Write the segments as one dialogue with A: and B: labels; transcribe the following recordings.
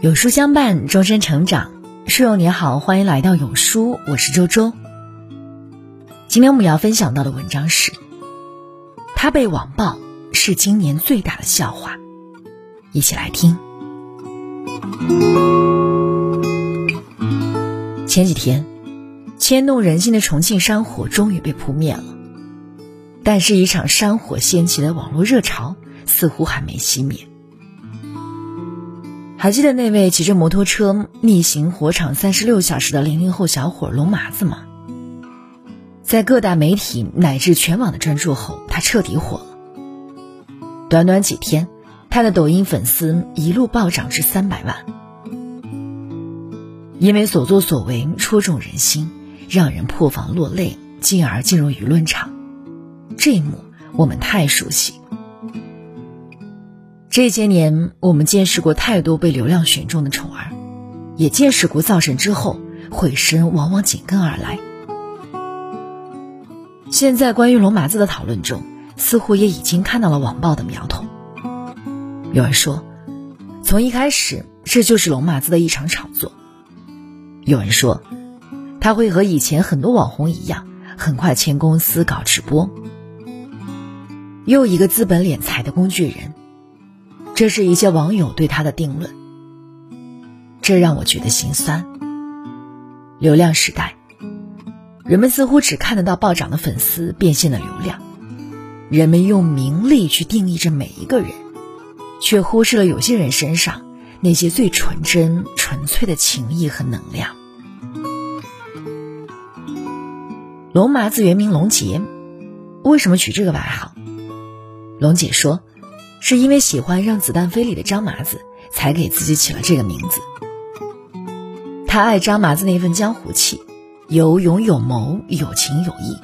A: 有书相伴，终身成长。书友你好，欢迎来到有书，我是周周。今天我们要分享到的文章是：他被网暴是今年最大的笑话。一起来听。前几天，牵动人心的重庆山火终于被扑灭了，但是，一场山火掀起的网络热潮似乎还没熄灭。还记得那位骑着摩托车逆行火场三十六小时的零零后小伙龙麻子吗？在各大媒体乃至全网的专注后，他彻底火了。短短几天，他的抖音粉丝一路暴涨至三百万。因为所作所为戳中人心，让人破防落泪，进而进入舆论场。这一幕我们太熟悉。这些年，我们见识过太多被流量选中的宠儿，也见识过造神之后毁身往往紧跟而来。现在，关于龙麻子的讨论中，似乎也已经看到了网暴的苗头。有人说，从一开始，这就是龙麻子的一场炒作；有人说，他会和以前很多网红一样，很快签公司搞直播。又一个资本敛财的工具人。这是一些网友对他的定论，这让我觉得心酸。流量时代，人们似乎只看得到暴涨的粉丝变现的流量，人们用名利去定义着每一个人，却忽视了有些人身上那些最纯真、纯粹的情谊和能量。龙麻子原名龙杰，为什么取这个外号？龙姐说。是因为喜欢《让子弹飞》里的张麻子，才给自己起了这个名字。他爱张麻子那份江湖气，有勇有谋，有情有义，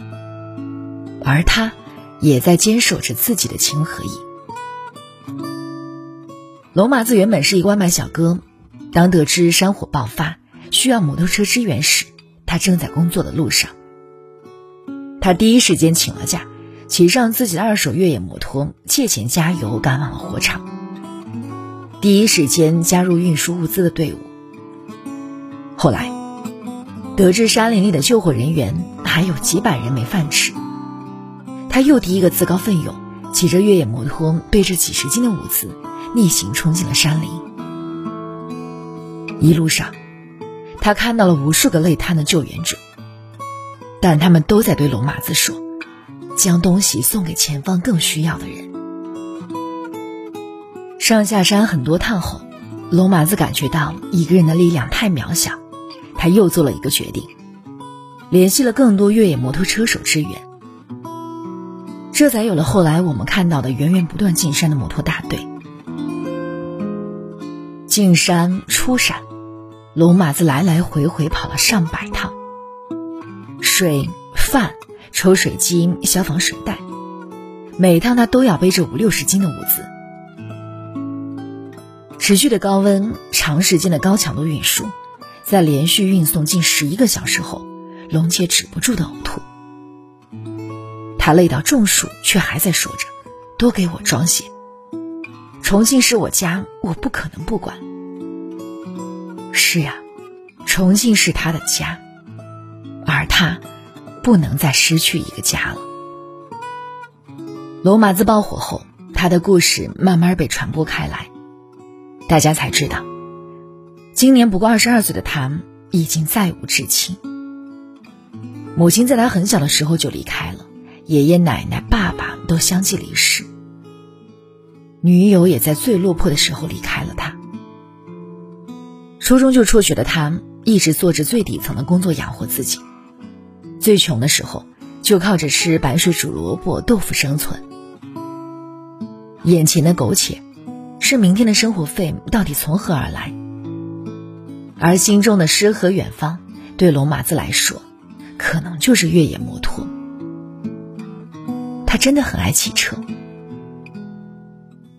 A: 而他也在坚守着自己的情和义。龙麻子原本是一个外卖小哥，当得知山火爆发需要摩托车支援时，他正在工作的路上。他第一时间请了假。骑上自己的二手越野摩托，借钱加油，赶往了火场。第一时间加入运输物资的队伍。后来，得知山林里的救火人员还有几百人没饭吃，他又第一个自告奋勇，骑着越野摩托，背着几十斤的物资，逆行冲进了山林。一路上，他看到了无数个累瘫的救援者，但他们都在对龙马子说。将东西送给前方更需要的人。上下山很多趟后，龙麻子感觉到一个人的力量太渺小，他又做了一个决定，联系了更多越野摩托车手支援。这才有了后来我们看到的源源不断进山的摩托大队。进山出山，龙麻子来来回回跑了上百趟，水饭。抽水机、消防水袋，每趟他都要背着五六十斤的物资。持续的高温、长时间的高强度运输，在连续运送近十一个小时后，龙姐止不住的呕吐。他累到中暑，却还在说着：“多给我装些。重庆是我家，我不可能不管。”是呀，重庆是他的家，而他。不能再失去一个家了。罗马子爆火后，他的故事慢慢被传播开来，大家才知道，今年不过二十二岁的他已经再无至亲。母亲在他很小的时候就离开了，爷爷奶奶、爸爸都相继离世，女友也在最落魄的时候离开了他。初中就辍学的他，一直做着最底层的工作养活自己。最穷的时候，就靠着吃白水煮萝卜豆腐生存。眼前的苟且，是明天的生活费到底从何而来？而心中的诗和远方，对龙麻子来说，可能就是越野摩托。他真的很爱骑车。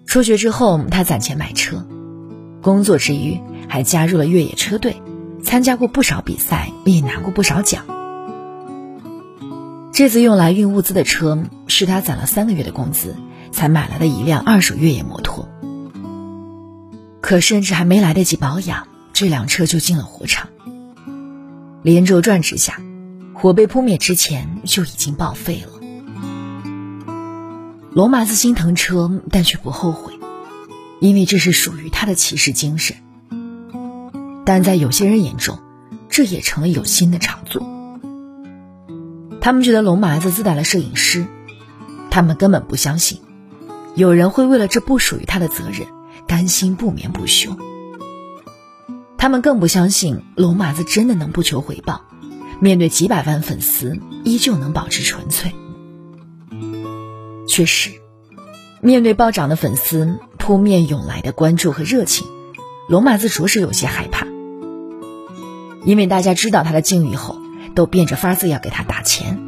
A: 辍学之后，他攒钱买车，工作之余还加入了越野车队，参加过不少比赛，也拿过不少奖。这次用来运物资的车是他攒了三个月的工资才买来的一辆二手越野摩托。可甚至还没来得及保养，这辆车就进了火场。连轴转之下，火被扑灭之前就已经报废了。罗马子心疼车，但却不后悔，因为这是属于他的骑士精神。但在有些人眼中，这也成了有心的炒作。他们觉得龙麻子自带了摄影师，他们根本不相信有人会为了这不属于他的责任，甘心不眠不休。他们更不相信龙麻子真的能不求回报，面对几百万粉丝依旧能保持纯粹。确实，面对暴涨的粉丝扑面涌来的关注和热情，龙麻子着实有些害怕。因为大家知道他的境遇后，都变着法子要给他打钱。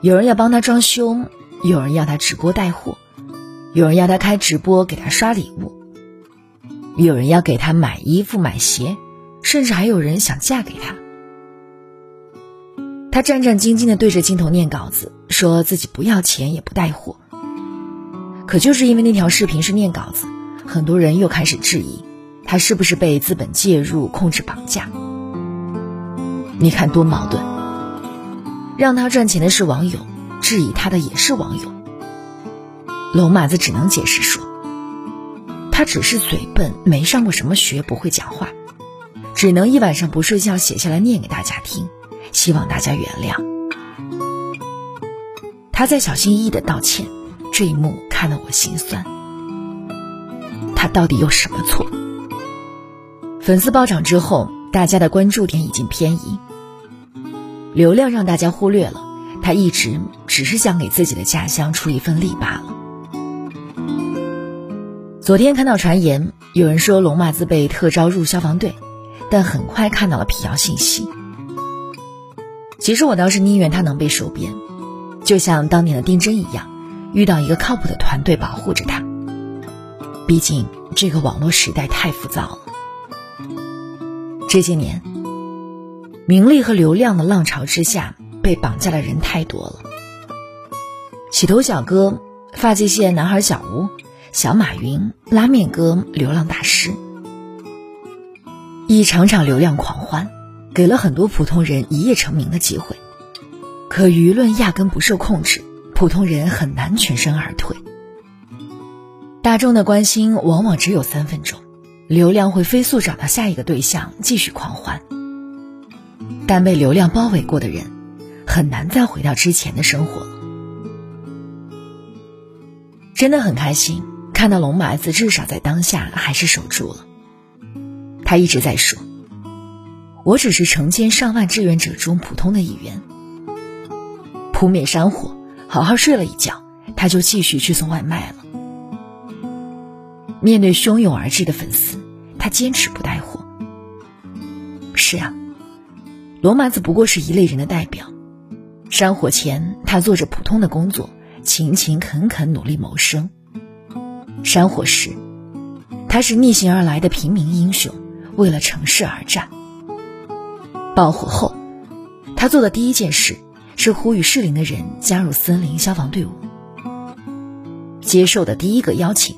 A: 有人要帮他装修，有人要他直播带货，有人要他开直播给他刷礼物。有人要给他买衣服、买鞋，甚至还有人想嫁给他。他战战兢兢地对着镜头念稿子，说自己不要钱也不带货。可就是因为那条视频是念稿子，很多人又开始质疑他是不是被资本介入、控制、绑架。你看多矛盾！让他赚钱的是网友，质疑他的也是网友。龙马子只能解释说。他只是嘴笨，没上过什么学，不会讲话，只能一晚上不睡觉写下来念给大家听，希望大家原谅。他在小心翼翼的道歉，这一幕看得我心酸。他到底有什么错？粉丝暴涨之后，大家的关注点已经偏移，流量让大家忽略了他一直只是想给自己的家乡出一份力罢了。昨天看到传言，有人说龙马子被特招入消防队，但很快看到了辟谣信息。其实我倒是宁愿他能被收编，就像当年的丁真一样，遇到一个靠谱的团队保护着他。毕竟这个网络时代太浮躁了，这些年，名利和流量的浪潮之下，被绑架的人太多了。洗头小哥、发际线男孩小吴。小马云、拉面哥、流浪大师，一场场流量狂欢，给了很多普通人一夜成名的机会。可舆论压根不受控制，普通人很难全身而退。大众的关心往往只有三分钟，流量会飞速找到下一个对象继续狂欢。但被流量包围过的人，很难再回到之前的生活。真的很开心。看到龙麻子至少在当下还是守住了。他一直在说：“我只是成千上万志愿者中普通的一员。”扑灭山火，好好睡了一觉，他就继续去送外卖了。面对汹涌而至的粉丝，他坚持不带货。是啊，罗麻子不过是一类人的代表。山火前，他做着普通的工作，勤勤恳恳努力谋生。山火时，他是逆行而来的平民英雄，为了城市而战。爆火后，他做的第一件事是呼吁适龄的人加入森林消防队伍。接受的第一个邀请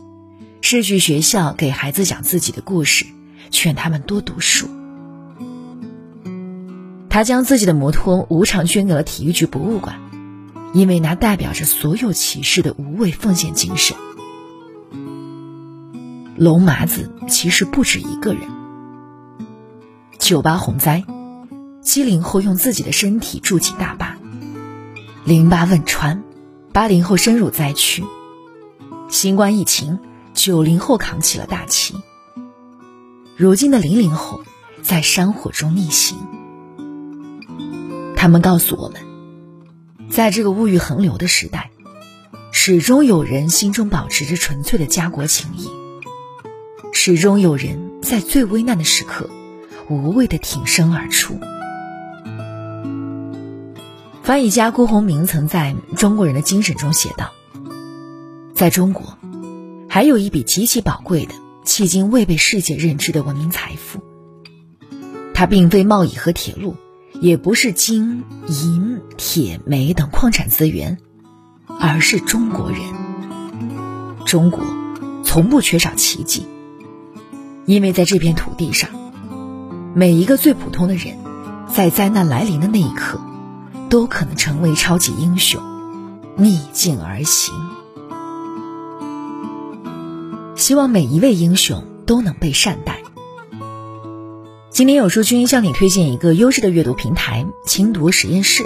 A: 是去学校给孩子讲自己的故事，劝他们多读书。他将自己的摩托无偿捐给了体育局博物馆，因为那代表着所有骑士的无畏奉献精神。龙麻子其实不止一个人。九八洪灾，七零后用自己的身体筑起大坝；零八汶川，八零后深入灾区；新冠疫情，九零后扛起了大旗。如今的零零后在山火中逆行，他们告诉我们，在这个物欲横流的时代，始终有人心中保持着纯粹的家国情谊。始终有人在最危难的时刻，无畏的挺身而出。翻译家辜鸿铭曾在《中国人的精神》中写道：“在中国，还有一笔极其宝贵的、迄今未被世界认知的文明财富。它并非贸易和铁路，也不是金银铁煤等矿产资源，而是中国人。中国从不缺少奇迹。”因为在这片土地上，每一个最普通的人，在灾难来临的那一刻，都可能成为超级英雄，逆境而行。希望每一位英雄都能被善待。今天有书君向你推荐一个优质的阅读平台——轻读实验室。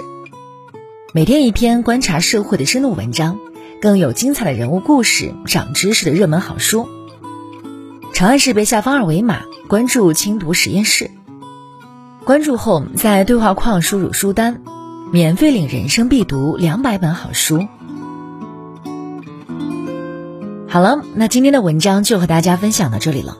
A: 每天一篇观察社会的深度文章，更有精彩的人物故事、长知识的热门好书。长按识别下方二维码，关注轻读实验室。关注后，在对话框输入书单，免费领人生必读两百本好书。好了，那今天的文章就和大家分享到这里了。